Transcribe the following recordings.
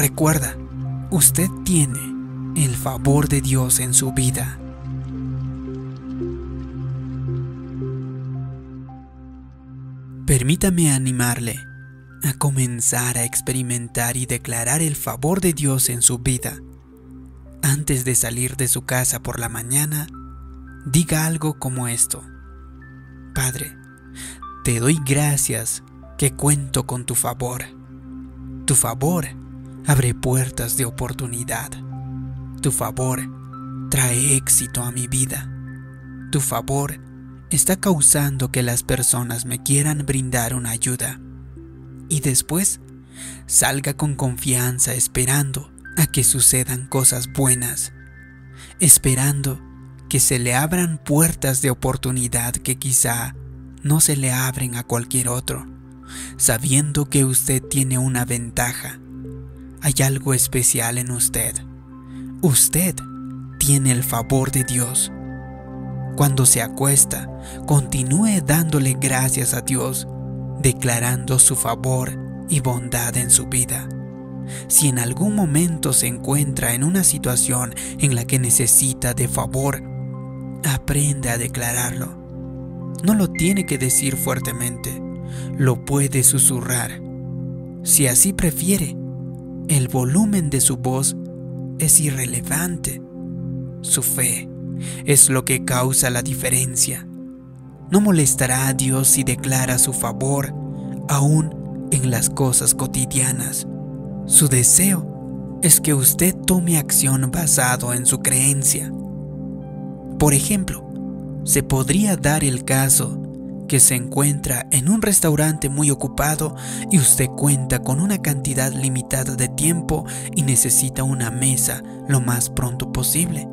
recuerda, usted tiene el favor de Dios en su vida. Permítame animarle a comenzar a experimentar y declarar el favor de Dios en su vida. Antes de salir de su casa por la mañana, diga algo como esto. Padre, te doy gracias que cuento con tu favor. Tu favor abre puertas de oportunidad. Tu favor trae éxito a mi vida. Tu favor está causando que las personas me quieran brindar una ayuda. Y después salga con confianza esperando a que sucedan cosas buenas, esperando que se le abran puertas de oportunidad que quizá no se le abren a cualquier otro, sabiendo que usted tiene una ventaja. Hay algo especial en usted. Usted tiene el favor de Dios cuando se acuesta, continúe dándole gracias a Dios, declarando su favor y bondad en su vida. Si en algún momento se encuentra en una situación en la que necesita de favor, aprende a declararlo. No lo tiene que decir fuertemente, lo puede susurrar. Si así prefiere, el volumen de su voz es irrelevante. Su fe es lo que causa la diferencia. No molestará a Dios si declara su favor aún en las cosas cotidianas. Su deseo es que usted tome acción basado en su creencia. Por ejemplo, se podría dar el caso que se encuentra en un restaurante muy ocupado y usted cuenta con una cantidad limitada de tiempo y necesita una mesa lo más pronto posible.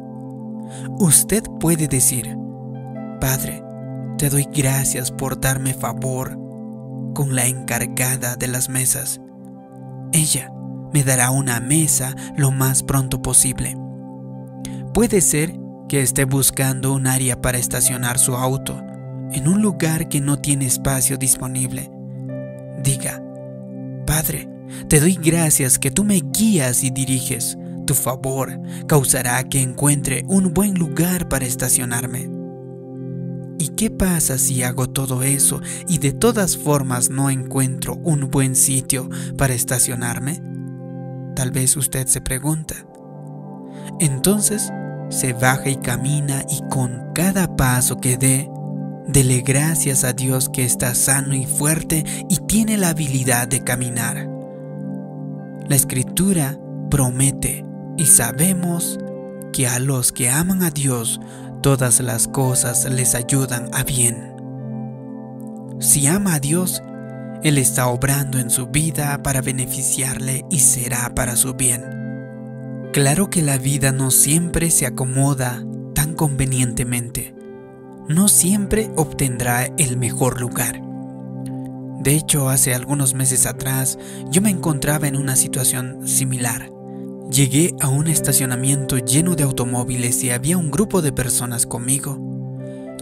Usted puede decir, Padre, te doy gracias por darme favor con la encargada de las mesas. Ella me dará una mesa lo más pronto posible. Puede ser que esté buscando un área para estacionar su auto en un lugar que no tiene espacio disponible. Diga, Padre, te doy gracias que tú me guías y diriges tu favor causará que encuentre un buen lugar para estacionarme. ¿Y qué pasa si hago todo eso y de todas formas no encuentro un buen sitio para estacionarme? Tal vez usted se pregunta. Entonces se baja y camina y con cada paso que dé, dele gracias a Dios que está sano y fuerte y tiene la habilidad de caminar. La escritura promete y sabemos que a los que aman a Dios todas las cosas les ayudan a bien. Si ama a Dios, Él está obrando en su vida para beneficiarle y será para su bien. Claro que la vida no siempre se acomoda tan convenientemente. No siempre obtendrá el mejor lugar. De hecho, hace algunos meses atrás yo me encontraba en una situación similar. Llegué a un estacionamiento lleno de automóviles y había un grupo de personas conmigo.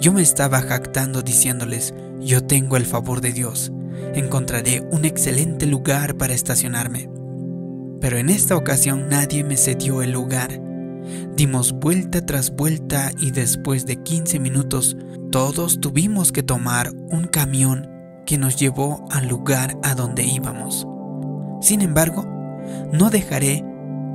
Yo me estaba jactando diciéndoles, yo tengo el favor de Dios, encontraré un excelente lugar para estacionarme. Pero en esta ocasión nadie me cedió el lugar. Dimos vuelta tras vuelta y después de 15 minutos todos tuvimos que tomar un camión que nos llevó al lugar a donde íbamos. Sin embargo, no dejaré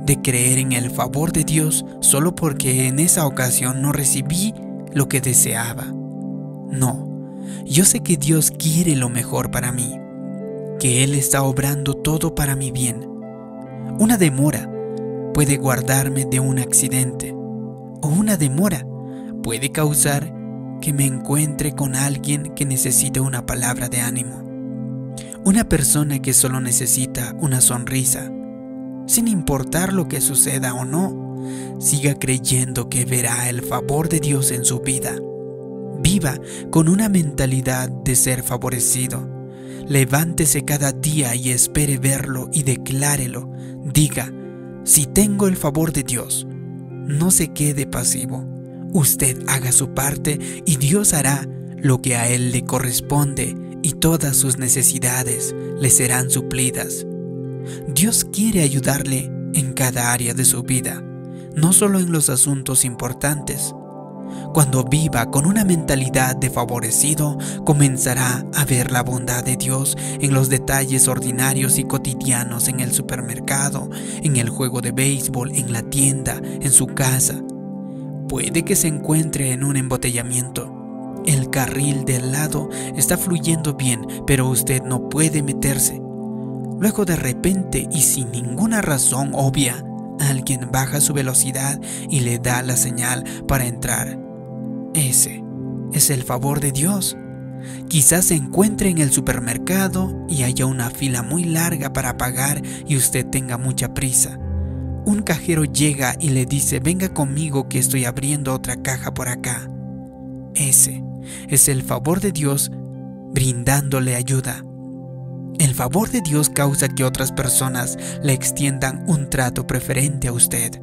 de creer en el favor de Dios solo porque en esa ocasión no recibí lo que deseaba. No, yo sé que Dios quiere lo mejor para mí, que Él está obrando todo para mi bien. Una demora puede guardarme de un accidente o una demora puede causar que me encuentre con alguien que necesite una palabra de ánimo. Una persona que solo necesita una sonrisa sin importar lo que suceda o no, siga creyendo que verá el favor de Dios en su vida. Viva con una mentalidad de ser favorecido. Levántese cada día y espere verlo y declárelo. Diga, si tengo el favor de Dios, no se quede pasivo. Usted haga su parte y Dios hará lo que a Él le corresponde y todas sus necesidades le serán suplidas. Dios quiere ayudarle en cada área de su vida, no solo en los asuntos importantes. Cuando viva con una mentalidad de favorecido, comenzará a ver la bondad de Dios en los detalles ordinarios y cotidianos en el supermercado, en el juego de béisbol, en la tienda, en su casa. Puede que se encuentre en un embotellamiento. El carril del lado está fluyendo bien, pero usted no puede meterse. Luego de repente y sin ninguna razón obvia, alguien baja su velocidad y le da la señal para entrar. Ese es el favor de Dios. Quizás se encuentre en el supermercado y haya una fila muy larga para pagar y usted tenga mucha prisa. Un cajero llega y le dice, venga conmigo que estoy abriendo otra caja por acá. Ese es el favor de Dios brindándole ayuda. El favor de Dios causa que otras personas le extiendan un trato preferente a usted.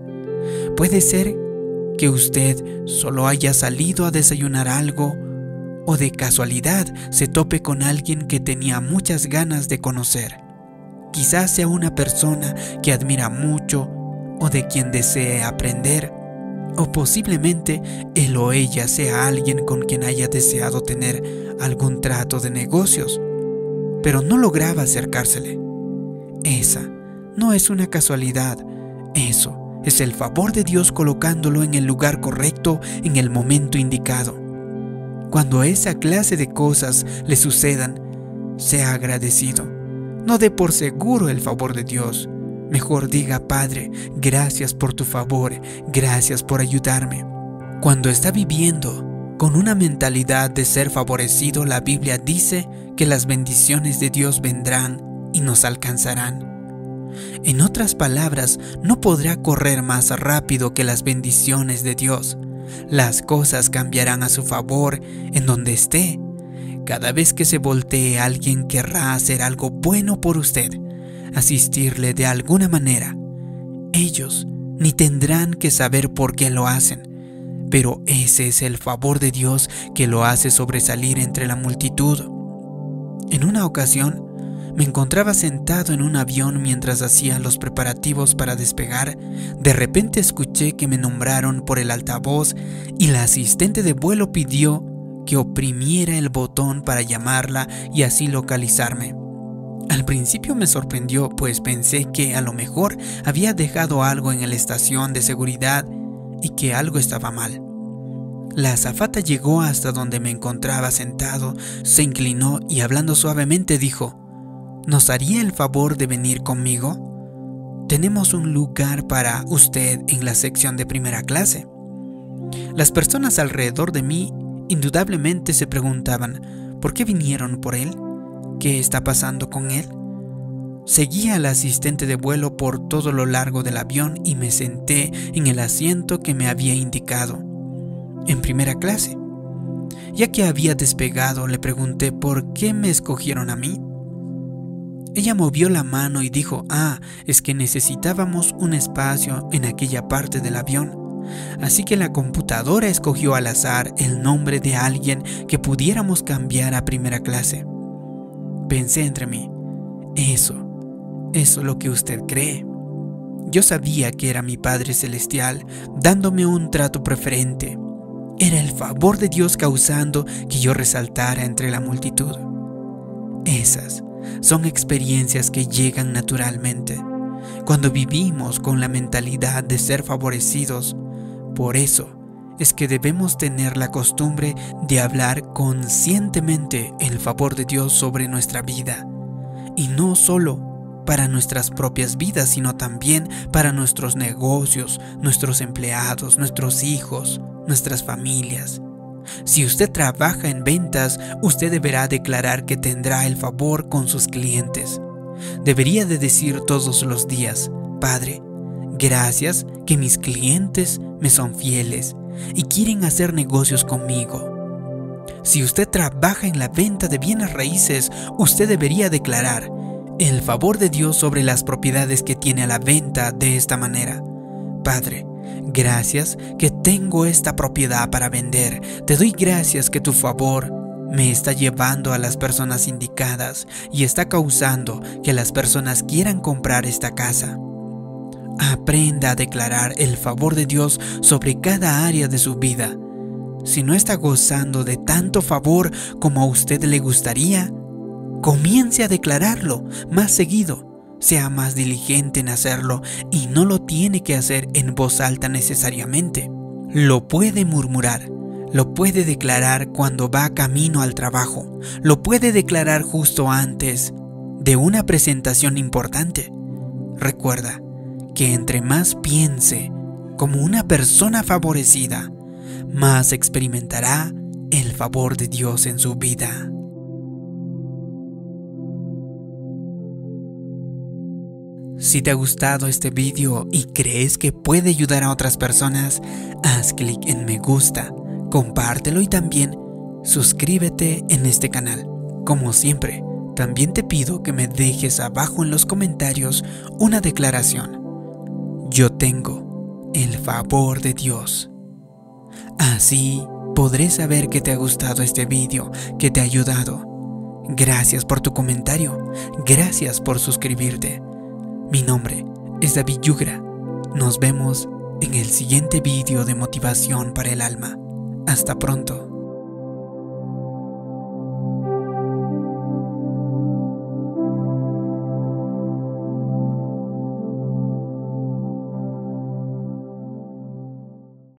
Puede ser que usted solo haya salido a desayunar algo o de casualidad se tope con alguien que tenía muchas ganas de conocer. Quizás sea una persona que admira mucho o de quien desee aprender, o posiblemente él o ella sea alguien con quien haya deseado tener algún trato de negocios pero no lograba acercársele. Esa no es una casualidad, eso es el favor de Dios colocándolo en el lugar correcto en el momento indicado. Cuando esa clase de cosas le sucedan, sea agradecido. No dé por seguro el favor de Dios. Mejor diga, Padre, gracias por tu favor, gracias por ayudarme. Cuando está viviendo con una mentalidad de ser favorecido, la Biblia dice que las bendiciones de Dios vendrán y nos alcanzarán. En otras palabras, no podrá correr más rápido que las bendiciones de Dios. Las cosas cambiarán a su favor en donde esté. Cada vez que se voltee alguien querrá hacer algo bueno por usted, asistirle de alguna manera. Ellos ni tendrán que saber por qué lo hacen pero ese es el favor de Dios que lo hace sobresalir entre la multitud. En una ocasión, me encontraba sentado en un avión mientras hacía los preparativos para despegar. De repente escuché que me nombraron por el altavoz y la asistente de vuelo pidió que oprimiera el botón para llamarla y así localizarme. Al principio me sorprendió, pues pensé que a lo mejor había dejado algo en la estación de seguridad y que algo estaba mal. La azafata llegó hasta donde me encontraba sentado, se inclinó y hablando suavemente dijo, ¿nos haría el favor de venir conmigo? Tenemos un lugar para usted en la sección de primera clase. Las personas alrededor de mí indudablemente se preguntaban, ¿por qué vinieron por él? ¿Qué está pasando con él? Seguí al asistente de vuelo por todo lo largo del avión y me senté en el asiento que me había indicado, en primera clase. Ya que había despegado, le pregunté por qué me escogieron a mí. Ella movió la mano y dijo, ah, es que necesitábamos un espacio en aquella parte del avión. Así que la computadora escogió al azar el nombre de alguien que pudiéramos cambiar a primera clase. Pensé entre mí, eso eso es lo que usted cree. Yo sabía que era mi Padre Celestial dándome un trato preferente. Era el favor de Dios causando que yo resaltara entre la multitud. Esas son experiencias que llegan naturalmente cuando vivimos con la mentalidad de ser favorecidos. Por eso es que debemos tener la costumbre de hablar conscientemente el favor de Dios sobre nuestra vida y no solo para nuestras propias vidas, sino también para nuestros negocios, nuestros empleados, nuestros hijos, nuestras familias. Si usted trabaja en ventas, usted deberá declarar que tendrá el favor con sus clientes. Debería de decir todos los días, Padre, gracias que mis clientes me son fieles y quieren hacer negocios conmigo. Si usted trabaja en la venta de bienes raíces, usted debería declarar, el favor de Dios sobre las propiedades que tiene a la venta de esta manera. Padre, gracias que tengo esta propiedad para vender. Te doy gracias que tu favor me está llevando a las personas indicadas y está causando que las personas quieran comprar esta casa. Aprenda a declarar el favor de Dios sobre cada área de su vida. Si no está gozando de tanto favor como a usted le gustaría, comience a declararlo más seguido. Sea más diligente en hacerlo y no lo tiene que hacer en voz alta necesariamente. Lo puede murmurar, lo puede declarar cuando va camino al trabajo, lo puede declarar justo antes de una presentación importante. Recuerda que entre más piense como una persona favorecida, más experimentará el favor de Dios en su vida. Si te ha gustado este vídeo y crees que puede ayudar a otras personas, haz clic en me gusta, compártelo y también suscríbete en este canal. Como siempre, también te pido que me dejes abajo en los comentarios una declaración. Yo tengo el favor de Dios. Así podré saber que te ha gustado este vídeo, que te ha ayudado. Gracias por tu comentario, gracias por suscribirte. Mi nombre es David Yugra. Nos vemos en el siguiente vídeo de motivación para el alma. Hasta pronto.